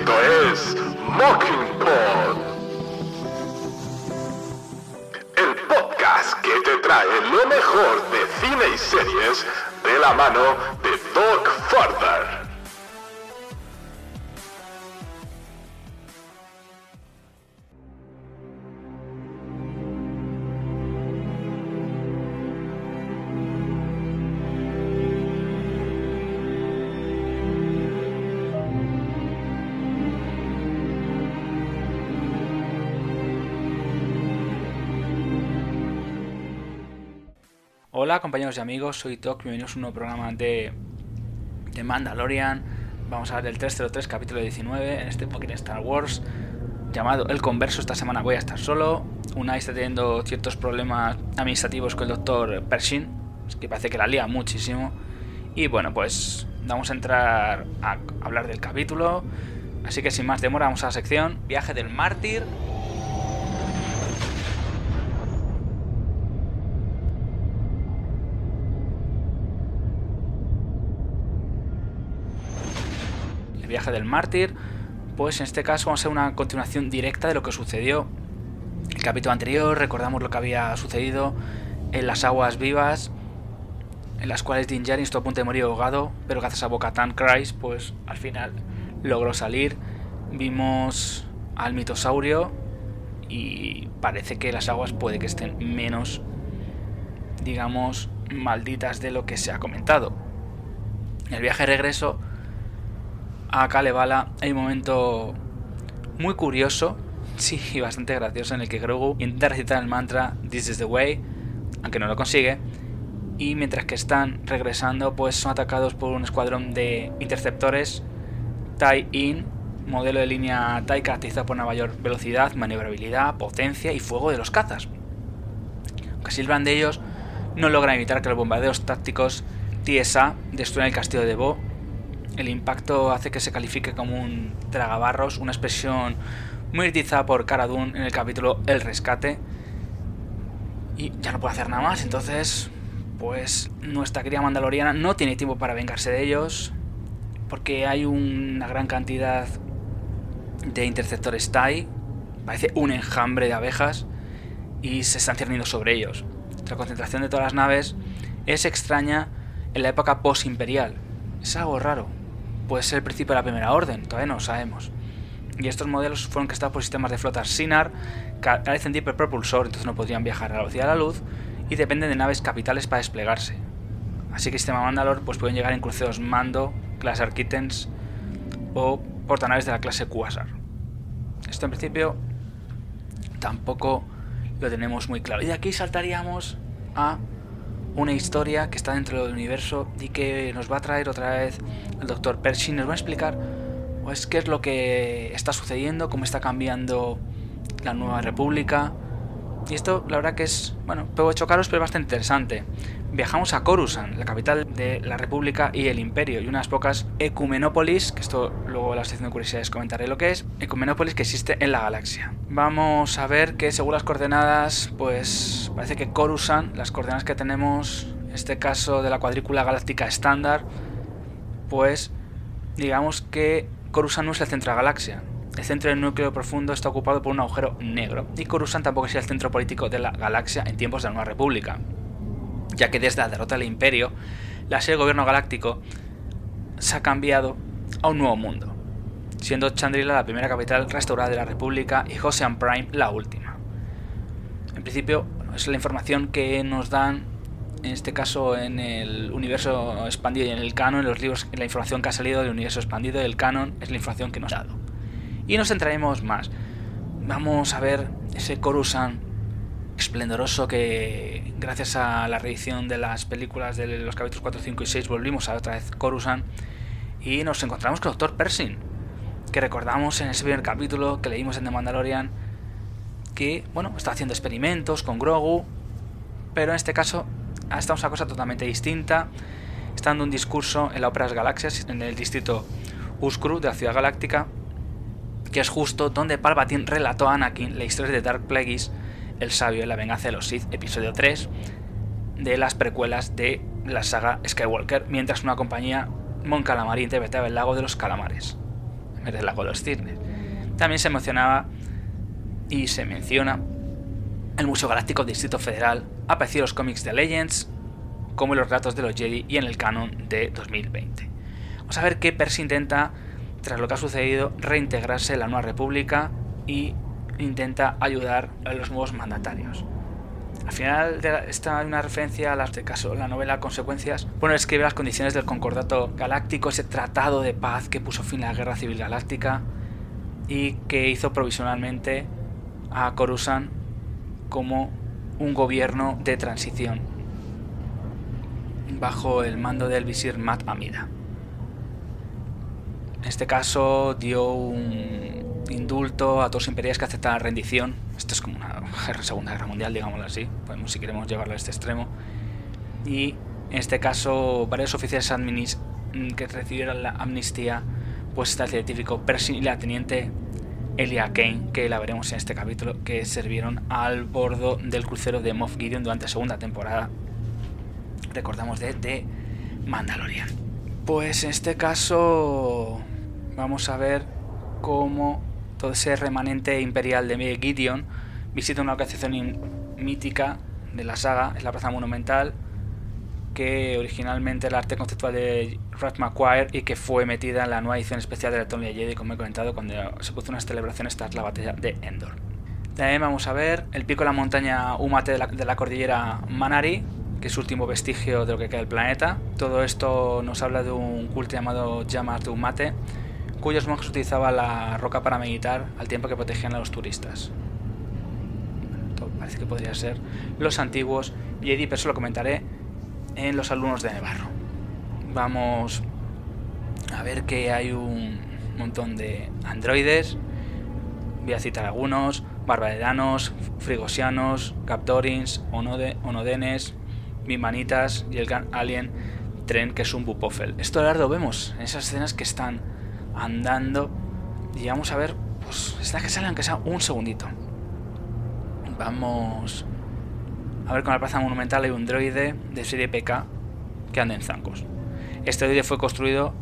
Esto es Mockingbird. El podcast que te trae lo mejor de cine y series de la mano de Doc Farther. Hola compañeros y amigos, soy Doc, bienvenidos a un nuevo programa de, de Mandalorian. Vamos a ver el 303 capítulo 19 en este Pokémon Star Wars llamado El Converso. Esta semana voy a estar solo. Unai está teniendo ciertos problemas administrativos con el doctor Pershing, que parece que la lía muchísimo. Y bueno, pues vamos a entrar a hablar del capítulo. Así que sin más demora, vamos a la sección Viaje del Mártir. Del mártir, pues en este caso vamos a hacer una continuación directa de lo que sucedió el capítulo anterior. Recordamos lo que había sucedido en las aguas vivas, en las cuales Din Djarin estuvo a punto de morir ahogado, pero gracias a Bo-Katan Christ, pues al final logró salir. Vimos al mitosaurio y parece que las aguas puede que estén menos, digamos, malditas de lo que se ha comentado. En el viaje de regreso a Kalevala hay un momento muy curioso, sí, y bastante gracioso, en el que Grogu intenta recitar el mantra This is the way, aunque no lo consigue, y mientras que están regresando, pues son atacados por un escuadrón de interceptores TIE-IN, modelo de línea TIE caracterizado por una mayor velocidad, maniobrabilidad, potencia y fuego de los cazas. Aunque silban de ellos, no logran evitar que los bombardeos tácticos TSA destruyan el castillo de Bo el impacto hace que se califique como un tragabarros, una expresión muy utilizada por Cara Dune en el capítulo El Rescate. Y ya no puede hacer nada más, entonces, pues nuestra querida Mandaloriana no tiene tiempo para vengarse de ellos, porque hay una gran cantidad de interceptores TIE, parece un enjambre de abejas, y se están cerniendo sobre ellos. La concentración de todas las naves es extraña en la época post-imperial. Es algo raro, puede ser el principio de la primera orden, todavía no lo sabemos. Y estos modelos fueron creados por sistemas de flotas Sinar, carecen de hiperpropulsor, entonces no podrían viajar a la velocidad de la luz, y dependen de naves capitales para desplegarse. Así que el sistema Mandalor pues pueden llegar en cruceros Mando, clase Arquitens o portanaves de la clase Quasar. Esto en principio tampoco lo tenemos muy claro. Y de aquí saltaríamos a una historia que está dentro del universo y que nos va a traer otra vez el doctor Pershing. Nos va a explicar pues, qué es lo que está sucediendo, cómo está cambiando la nueva república. Y esto, la verdad que es, bueno, puedo chocaros, pero es bastante interesante. Viajamos a Coruscant, la capital de la República y el Imperio, y unas pocas Ecumenópolis, que esto luego en la sección de curiosidades comentaré lo que es, Ecumenópolis que existe en la galaxia. Vamos a ver que según las coordenadas, pues parece que Coruscant, las coordenadas que tenemos, en este caso de la cuadrícula galáctica estándar, pues digamos que Coruscant no es el centro de la galaxia. El centro del núcleo profundo está ocupado por un agujero negro, y Coruscant tampoco es el centro político de la galaxia en tiempos de la Nueva República ya que desde la derrota del Imperio, la sede del gobierno galáctico se ha cambiado a un nuevo mundo, siendo Chandrila la primera capital restaurada de la República y Ocean Prime la última. En principio, es la información que nos dan, en este caso en el universo expandido y en el canon, en los libros, la información que ha salido del universo expandido y del canon es la información que nos ha dado. Y nos centraremos más. Vamos a ver ese Coruscant esplendoroso que gracias a la reedición de las películas de los capítulos 4, 5 y 6 volvimos a otra vez Coruscant y nos encontramos con Dr. Pershing, que recordamos en ese primer capítulo que leímos en The Mandalorian que, bueno, está haciendo experimentos con Grogu, pero en este caso estamos a una cosa totalmente distinta. Está dando un discurso en la Ópera Galaxias, en el distrito Uskru de la Ciudad Galáctica, que es justo donde Palpatine relató a Anakin la historia de Dark Plagueis el sabio en la venganza de los Sith, episodio 3, de las precuelas de la saga Skywalker, mientras una compañía Mon Calamari interpretaba el lago de los calamares, en vez del lago de los cisnes. También se mencionaba y se menciona el Museo Galáctico Distrito Federal, aparecido en los cómics de Legends, como en los ratos de los Jedi y en el canon de 2020. Vamos a ver qué Percy intenta, tras lo que ha sucedido, reintegrarse en la Nueva República y intenta ayudar a los nuevos mandatarios. Al final de está una referencia a las de caso, la novela Consecuencias. Bueno, escribe las condiciones del Concordato Galáctico, ese tratado de paz que puso fin a la Guerra Civil Galáctica y que hizo provisionalmente a Coruscant como un gobierno de transición bajo el mando del visir Mat Amida. En este caso dio un indulto a todos los imperiales que aceptan la rendición. Esto es como una Segunda Guerra Mundial, digámoslo así, podemos, si queremos llevarlo a este extremo. Y en este caso, varios oficiales mm, que recibieron la amnistía, pues está el científico Percy y la teniente Elia Kane, que la veremos en este capítulo, que sirvieron al bordo del crucero de Moff Gideon durante la segunda temporada, recordamos de, de Mandalorian. Pues en este caso vamos a ver cómo todo ese remanente imperial de Gideon visita una localización mítica de la saga, es la Plaza Monumental, que originalmente el arte conceptual de Rat McQuire y que fue metida en la nueva edición especial de la Tony Jedi, como he comentado, cuando se puso unas celebraciones tras la batalla de Endor. También vamos a ver el pico de la montaña Umate de la, de la cordillera Manari, que es último vestigio de lo que queda del planeta. Todo esto nos habla de un culto llamado Yamas de Umate, cuyos monjes utilizaban la roca para meditar al tiempo que protegían a los turistas. parece que podría ser los antiguos Jedi, pero eso lo comentaré en los alumnos de Nevarro. Vamos a ver que hay un montón de androides. Voy a citar algunos: Barbaderanos, Frigosianos, Captorins, Onode, Onodenes, Mimanitas y el alien Tren, que es un Bupofel. Esto lo vemos en esas escenas que están andando y vamos a ver, pues está que sale aunque sea un segundito. Vamos a ver con la plaza monumental hay un droide de serie PK que anda en zancos. Este droide fue construido,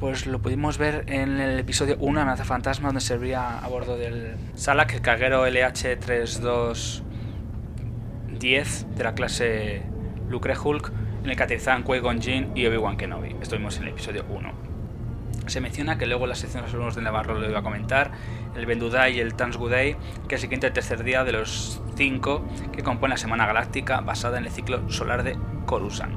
pues lo pudimos ver en el episodio 1 de Amenaza Fantasma, donde servía a bordo del Salak, el carguero LH-3210 de la clase Lucre Hulk, en el que aterrizaban Qui-Gon y Obi-Wan Kenobi. Estuvimos en el episodio 1. Se menciona que luego la sección de los alumnos de Navarro lo iba a comentar, el Bendudai y el Tansgudai, que es el y tercer día de los cinco que compone la Semana Galáctica basada en el ciclo solar de Coruscant.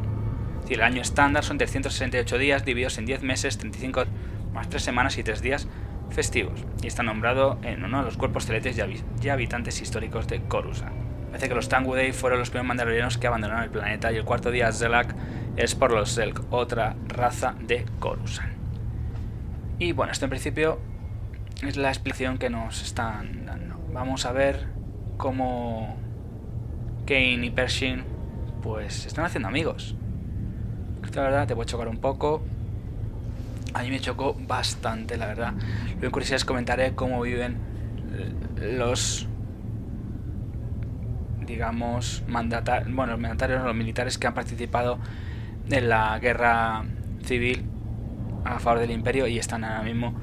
el año estándar son 368 días divididos en 10 meses, 35 más 3 semanas y 3 días festivos, y está nombrado en uno de los cuerpos celestes y habitantes históricos de Coruscant. Parece que los Tangudei fueron los primeros mandalorianos que abandonaron el planeta y el cuarto día Zelak es por los Zelk, otra raza de Coruscant. Y bueno, esto en principio es la explicación que nos están dando. Vamos a ver cómo Kane y Pershing pues están haciendo amigos. La verdad te puede chocar un poco. A mí me chocó bastante, la verdad. Lo que es comentaré cómo viven los digamos mandatarios, bueno, los mandatarios, los militares que han participado en la guerra civil a favor del imperio y están ahora mismo,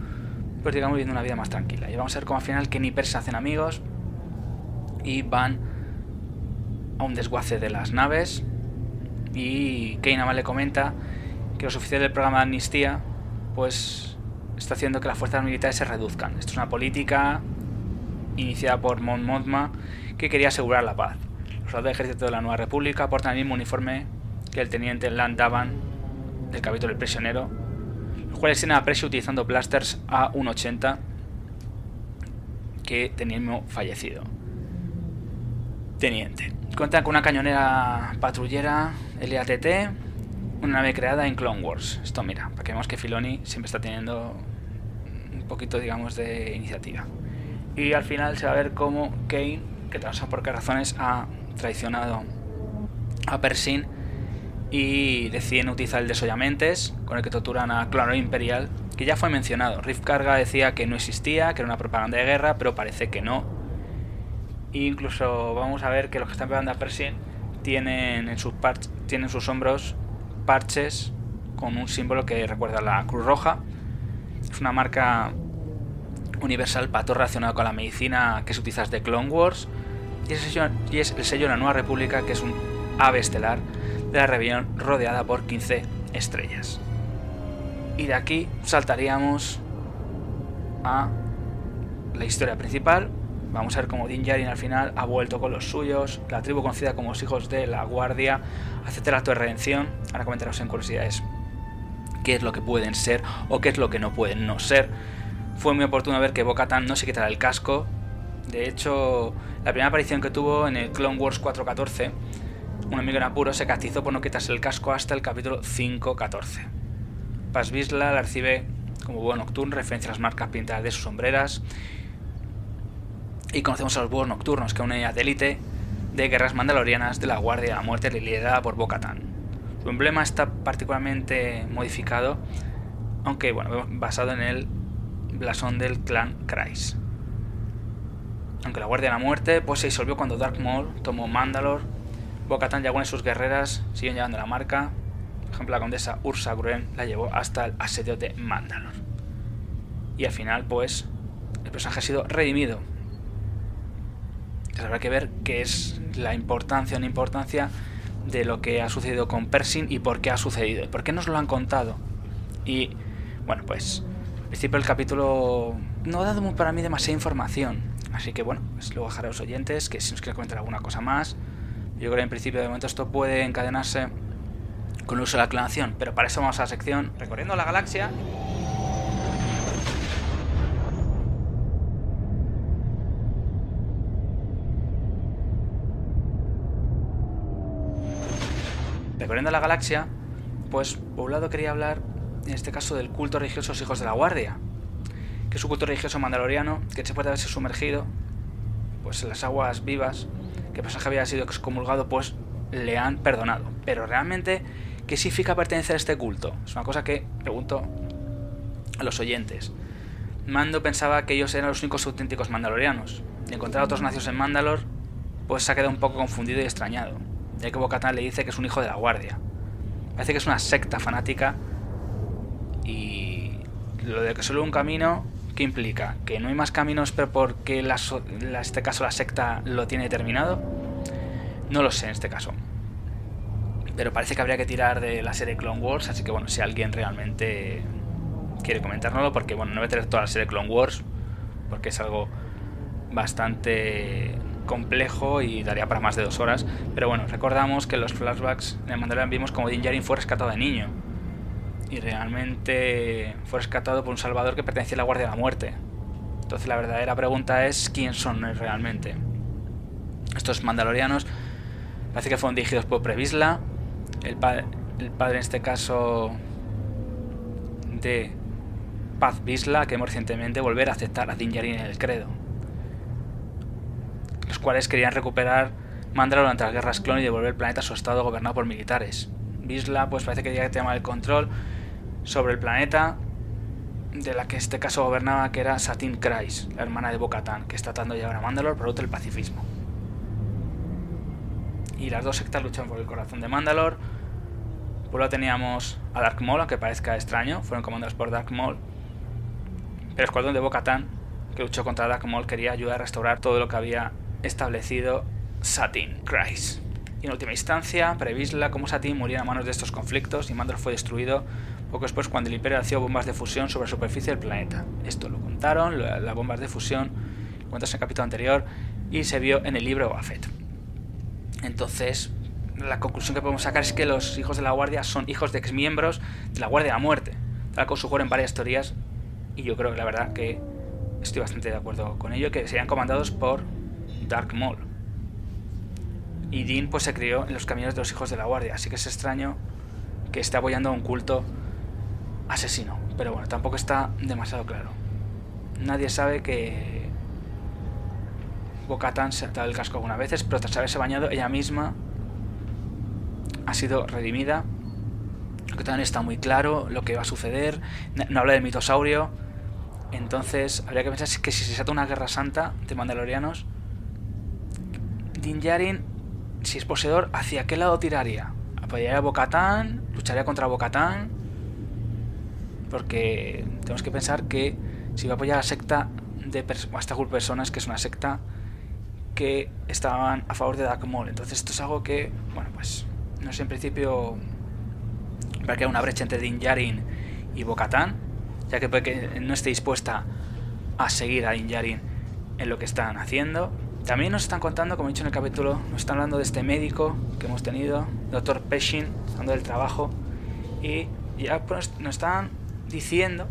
pues digamos, viviendo una vida más tranquila. Y vamos a ver cómo al final Ken y Per se hacen amigos y van a un desguace de las naves. Y Kane además le comenta que los oficiales del programa de amnistía, pues está haciendo que las fuerzas militares se reduzcan. Esto es una política iniciada por Mon Mothma que quería asegurar la paz. Los soldados del ejército de la Nueva República portan el mismo uniforme que el teniente Land Davan del capítulo El prisionero cual escena a utilizando blasters A180 que tenía el mismo fallecido. teniente. Cuentan con una cañonera patrullera LATT, una nave creada en Clone Wars. Esto mira, para que veamos que Filoni siempre está teniendo un poquito, digamos, de iniciativa. Y al final se va a ver cómo Kane, que no por qué razones, ha traicionado a Persin y deciden utilizar el desollamentes con el que torturan a Clone Imperial, que ya fue mencionado. Riff Carga decía que no existía, que era una propaganda de guerra, pero parece que no. Incluso vamos a ver que los que están pegando a Persin tienen en sus, tienen sus hombros parches con un símbolo que recuerda a la Cruz Roja. Es una marca universal para todo relacionado con la medicina que se utiliza de Clone Wars. Y es el sello de la Nueva República, que es un ave estelar de la rebelión rodeada por 15 estrellas. Y de aquí saltaríamos a la historia principal. Vamos a ver cómo Din Djarin al final ha vuelto con los suyos, la tribu conocida como los hijos de la guardia, hace el acto de redención. Ahora comentaros en curiosidades qué es lo que pueden ser o qué es lo que no pueden no ser. Fue muy oportuno ver que Bo-Katan no se quitará el casco. De hecho, la primera aparición que tuvo en el Clone Wars 4.14 un amigo en apuro se castizó por no quitarse el casco hasta el capítulo 5.14. Paz Vizsla la recibe como búho nocturno, referencia a las marcas pintadas de sus sombreras. Y conocemos a los búhos nocturnos, que es una de élite de guerras mandalorianas de la Guardia de la Muerte liderada por Bo-Katan. Su emblema está particularmente modificado, aunque bueno, basado en el blasón del clan Kreis. Aunque la Guardia de la Muerte pues, se disolvió cuando Dark Maul tomó Mandalore Bocatan y sus guerreras siguen llevando la marca. Por ejemplo, la condesa Ursa Gruen la llevó hasta el asedio de Mandalor. Y al final, pues, el personaje ha sido redimido. Habrá que ver qué es la importancia o no importancia de lo que ha sucedido con Persin y por qué ha sucedido. Y por qué nos lo han contado. Y, bueno, pues, al principio del capítulo no ha dado para mí demasiada información. Así que, bueno, pues luego dejaré a los oyentes que si nos quieren comentar alguna cosa más yo creo que en principio de momento esto puede encadenarse con el uso de la clonación, pero para eso vamos a la sección Recorriendo la Galaxia. Recorriendo la Galaxia, pues por un lado quería hablar en este caso del culto religioso los hijos de la guardia, que es un culto religioso mandaloriano que se puede haberse sumergido pues en las aguas vivas que personaje había sido excomulgado, pues le han perdonado. Pero realmente, ¿qué significa pertenecer a este culto? Es una cosa que pregunto a los oyentes. Mando pensaba que ellos eran los únicos auténticos mandalorianos. Y encontrar a otros nacidos en Mandalor, pues se ha quedado un poco confundido y extrañado. Ya que Bocatan le dice que es un hijo de la guardia. Parece que es una secta fanática. Y lo de que solo un camino ¿Qué implica? ¿Que no hay más caminos pero porque en este caso la secta lo tiene determinado? No lo sé en este caso. Pero parece que habría que tirar de la serie Clone Wars, así que bueno, si alguien realmente quiere comentárnoslo, porque bueno, no voy a tener toda la serie Clone Wars, porque es algo bastante complejo y daría para más de dos horas. Pero bueno, recordamos que en los flashbacks de Mandalorian vimos como Din Djarin fue rescatado de niño y realmente fue rescatado por un salvador que pertenecía a la Guardia de la Muerte. Entonces la verdadera pregunta es quién son realmente. Estos mandalorianos parece que fueron dirigidos por Previsla, el, el padre en este caso de Paz Visla, que hemos recientemente volver a aceptar a Din Djarin en el credo. Los cuales querían recuperar Mandalore durante las guerras clon y devolver el planeta a su estado gobernado por militares. Visla pues parece que quería tomar el control sobre el planeta de la que este caso gobernaba, que era Satin Kreis, la hermana de Bocatan, que está tratando de llevar a Mandalore producto del pacifismo. Y las dos sectas luchan por el corazón de Mandalore. Por lo teníamos a Dark Maul, aunque parezca extraño, fueron comandados por Dark Maul. Pero el escuadrón de Bocatan, que luchó contra Dark Maul, quería ayudar a restaurar todo lo que había establecido Satin Kreis. Y en última instancia, Previsla como Satin murieron a manos de estos conflictos y Mandalore fue destruido poco después cuando el Imperio hacía bombas de fusión sobre la superficie del planeta. Esto lo contaron, las bombas de fusión, cuentas en el capítulo anterior, y se vio en el libro Buffett. Entonces, la conclusión que podemos sacar es que los hijos de la Guardia son hijos de exmiembros de la Guardia de la Muerte, tal como sugieren varias teorías, y yo creo que la verdad que estoy bastante de acuerdo con ello, que serían comandados por Dark Maul. Y Dean pues se crió en los caminos de los hijos de la guardia, así que es extraño que esté apoyando a un culto asesino. Pero bueno, tampoco está demasiado claro. Nadie sabe que Bocatan se ha dado el casco algunas veces, pero tras haberse bañado ella misma ha sido redimida. Lo que también está muy claro, lo que va a suceder. No habla del mitosaurio. Entonces, habría que pensar que si se trata una guerra santa de mandalorianos, Din Djarin, si es poseedor, ¿hacia qué lado tiraría? ¿Apoyaría a Bocatán? ¿Lucharía contra Bocatán? Porque tenemos que pensar que si va a apoyar a la secta de a este grupo personas, que es una secta que estaban a favor de Dark Maul. Entonces esto es algo que, bueno, pues no sé, en principio va a quedar una brecha entre Din Djarin y Bocatán, ya que puede que no esté dispuesta a seguir a Din Djarin en lo que están haciendo. También nos están contando, como he dicho en el capítulo, nos están hablando de este médico que hemos tenido, Dr. Peshin, hablando del trabajo, y ya pues, nos están diciendo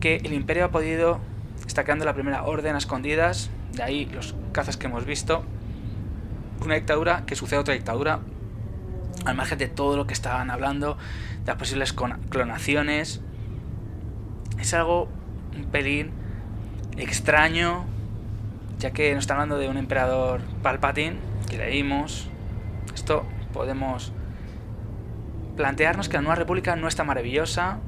que el imperio ha podido, está creando la primera orden a escondidas, de ahí los cazas que hemos visto, una dictadura que sucede otra dictadura, al margen de todo lo que estaban hablando, de las posibles clonaciones, es algo un pelín extraño, ya que nos está hablando de un emperador Palpatine, que leímos. Esto podemos plantearnos que la Nueva República no está maravillosa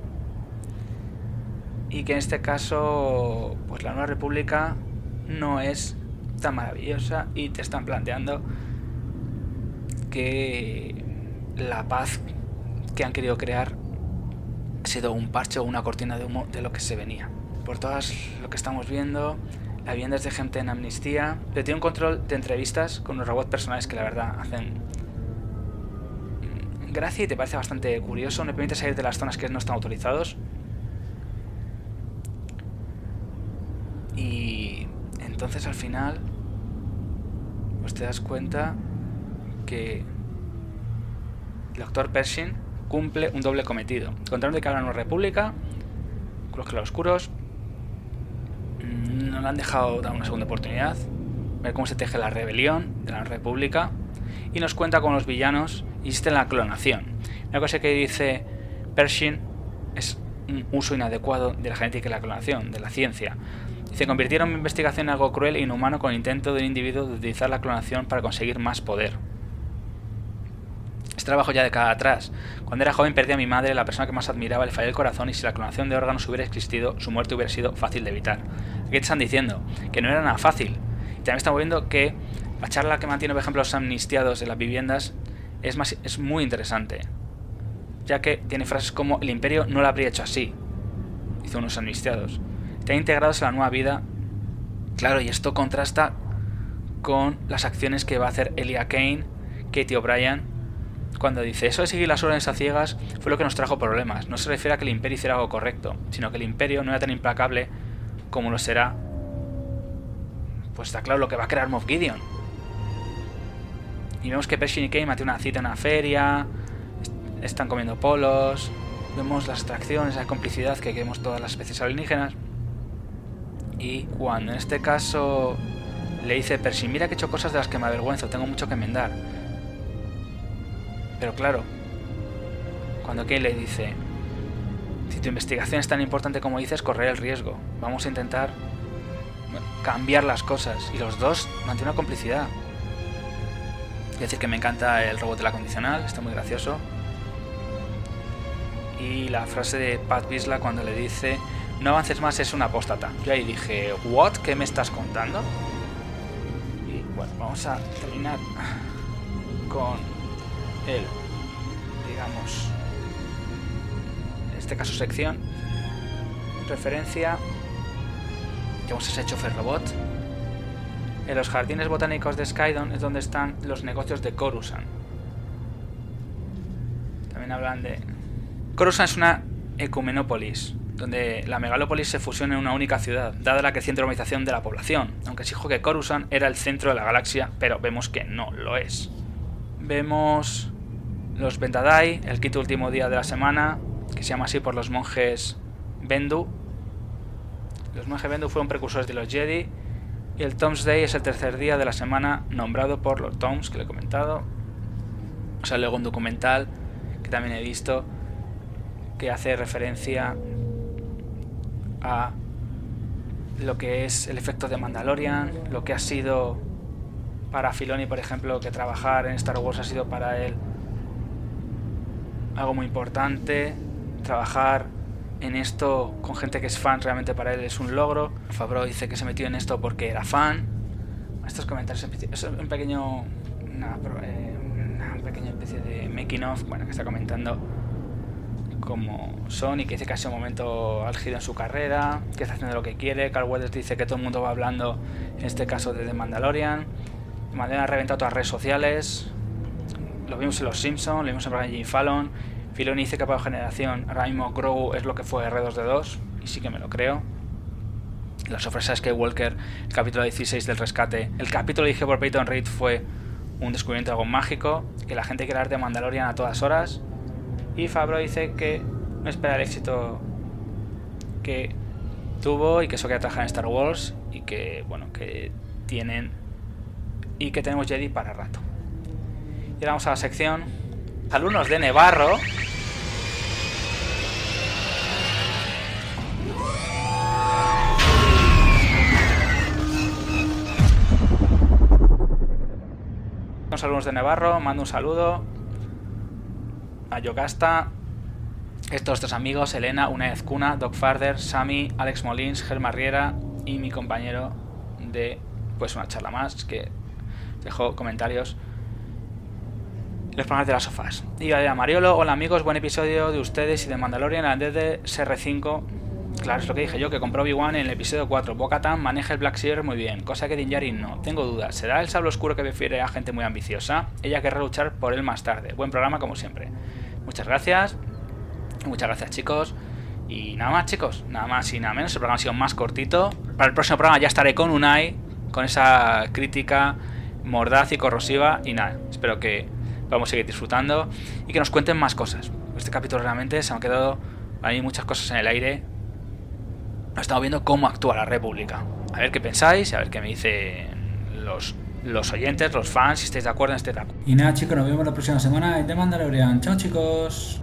y que en este caso, pues la Nueva República no es tan maravillosa y te están planteando que la paz que han querido crear ha sido un parche o una cortina de humo de lo que se venía. Por todas lo que estamos viendo, la vivienda de gente en amnistía, pero tiene un control de entrevistas con los robots personales que la verdad hacen gracia y te parece bastante curioso. No permite salir de las zonas que no están autorizados. Y entonces al final, pues te das cuenta que el doctor Pershing cumple un doble cometido. Control de cada una república, con los claroscuros, no le han dejado dar una segunda oportunidad, ver cómo se teje la rebelión de la república, y nos cuenta con los villanos en la clonación. Una cosa que dice Pershing es un uso inadecuado de la genética y la clonación, de la ciencia. Dice, convirtieron mi investigación en algo cruel e inhumano con el intento de un individuo de utilizar la clonación para conseguir más poder. Este trabajo ya de cada atrás. Cuando era joven perdí a mi madre, la persona que más admiraba, le falló el corazón y si la clonación de órganos hubiera existido, su muerte hubiera sido fácil de evitar. Te están diciendo que no era nada fácil. Y también estamos viendo que la charla que mantiene, por ejemplo, los amnistiados en las viviendas es, más, es muy interesante. Ya que tiene frases como el imperio no lo habría hecho así, dice unos amnistiados. Están integrados en la nueva vida. Claro, y esto contrasta con las acciones que va a hacer Elia Kane, Katie O'Brien, cuando dice eso de seguir las órdenes a ciegas fue lo que nos trajo problemas. No se refiere a que el imperio hiciera algo correcto, sino que el imperio no era tan implacable como lo será. Pues está claro lo que va a crear Moff Gideon. Y vemos que Pershing y Kane mantienen una cita en una feria, están comiendo polos, vemos las atracciones, la complicidad que vemos todas las especies alienígenas. Y cuando en este caso le dice Pershing, mira que he hecho cosas de las que me avergüenzo, tengo mucho que enmendar. Pero claro, cuando Kane le dice, si tu investigación es tan importante como dices, correr el riesgo. Vamos a intentar cambiar las cosas. Y los dos mantienen una complicidad. Es decir, que me encanta el robot de la condicional, está muy gracioso. Y la frase de Pat Bisla cuando le dice, no avances más, es una apóstata. Yo ahí dije, ¿what? ¿Qué me estás contando? Y bueno, vamos a terminar con el, digamos, en este caso sección, referencia que hemos hecho Chofer Robot. En los jardines botánicos de Skydon es donde están los negocios de Coruscant. También hablan de... Coruscant es una ecumenópolis, donde la megalópolis se fusiona en una única ciudad, dada la creciente urbanización de la población, aunque se dijo que Coruscant era el centro de la galaxia, pero vemos que no lo es. Vemos los Ventadai, el quinto último día de la semana, que se llama así por los monjes Bendu. Los monjes Bendu fueron precursores de los Jedi Y el Tom's Day es el tercer día de la semana nombrado por los Toms que le he comentado. O sea, luego un documental que también he visto que hace referencia a lo que es el efecto de Mandalorian, lo que ha sido para Filoni, por ejemplo, que trabajar en Star Wars ha sido para él algo muy importante, trabajar en esto con gente que es fan realmente para él es un logro. Fabro dice que se metió en esto porque era fan. Estos comentarios es un pequeño una, eh, una pequeña especie de making of, bueno, que está comentando como Sony, que dice que ha sido un momento álgido en su carrera, que está haciendo lo que quiere. Carl Weathers dice que todo el mundo va hablando, en este caso de The Mandalorian. Mandalorian ha reventado todas las redes sociales. Lo vimos en Los Simpsons, lo vimos en Brian J. Fallon. Filoni dice que para generación ahora mismo Grogu es lo que fue R2D2, y sí que me lo creo. La sorpresa es que Walker, capítulo 16 del rescate, el capítulo dije por Peyton Reed fue un descubrimiento algo mágico, que la gente quiere hablar de Mandalorian a todas horas. Y Fabro dice que no espera el éxito que tuvo y que eso que trabajar en Star Wars y que, bueno, que tienen y que tenemos Jedi para rato. Y ahora vamos a la sección alumnos de Nevarro. Los alumnos de Nevarro, mando un saludo a Yocasta, estos dos amigos, Elena, Una Cuna, Doc Farder, Sammy, Alex Molins, Germa Riera y mi compañero de pues una charla más que dejó comentarios los programas de las sofás. Y a Mariolo, hola amigos, buen episodio de ustedes y de Mandalorian en de CR5. Claro, es lo que dije yo, que compró Obi-Wan en el episodio 4. Bo-Katan maneja el Black Seer muy bien, cosa que Din no. Tengo dudas, ¿será el sable oscuro que prefiere a gente muy ambiciosa? Ella querrá luchar por él más tarde. Buen programa como siempre. Muchas gracias. Muchas gracias chicos. Y nada más chicos, nada más y nada menos. El programa ha sido más cortito. Para el próximo programa ya estaré con Unai, con esa crítica mordaz y corrosiva. Y nada, espero que vamos a seguir disfrutando y que nos cuenten más cosas. Este capítulo realmente se han quedado ahí muchas cosas en el aire. Estamos viendo cómo actúa la República. A ver qué pensáis, a ver qué me dicen los, los oyentes, los fans, si estáis de acuerdo en este taco. Y nada chicos, nos vemos la próxima semana en The Mandalorian. Chao chicos.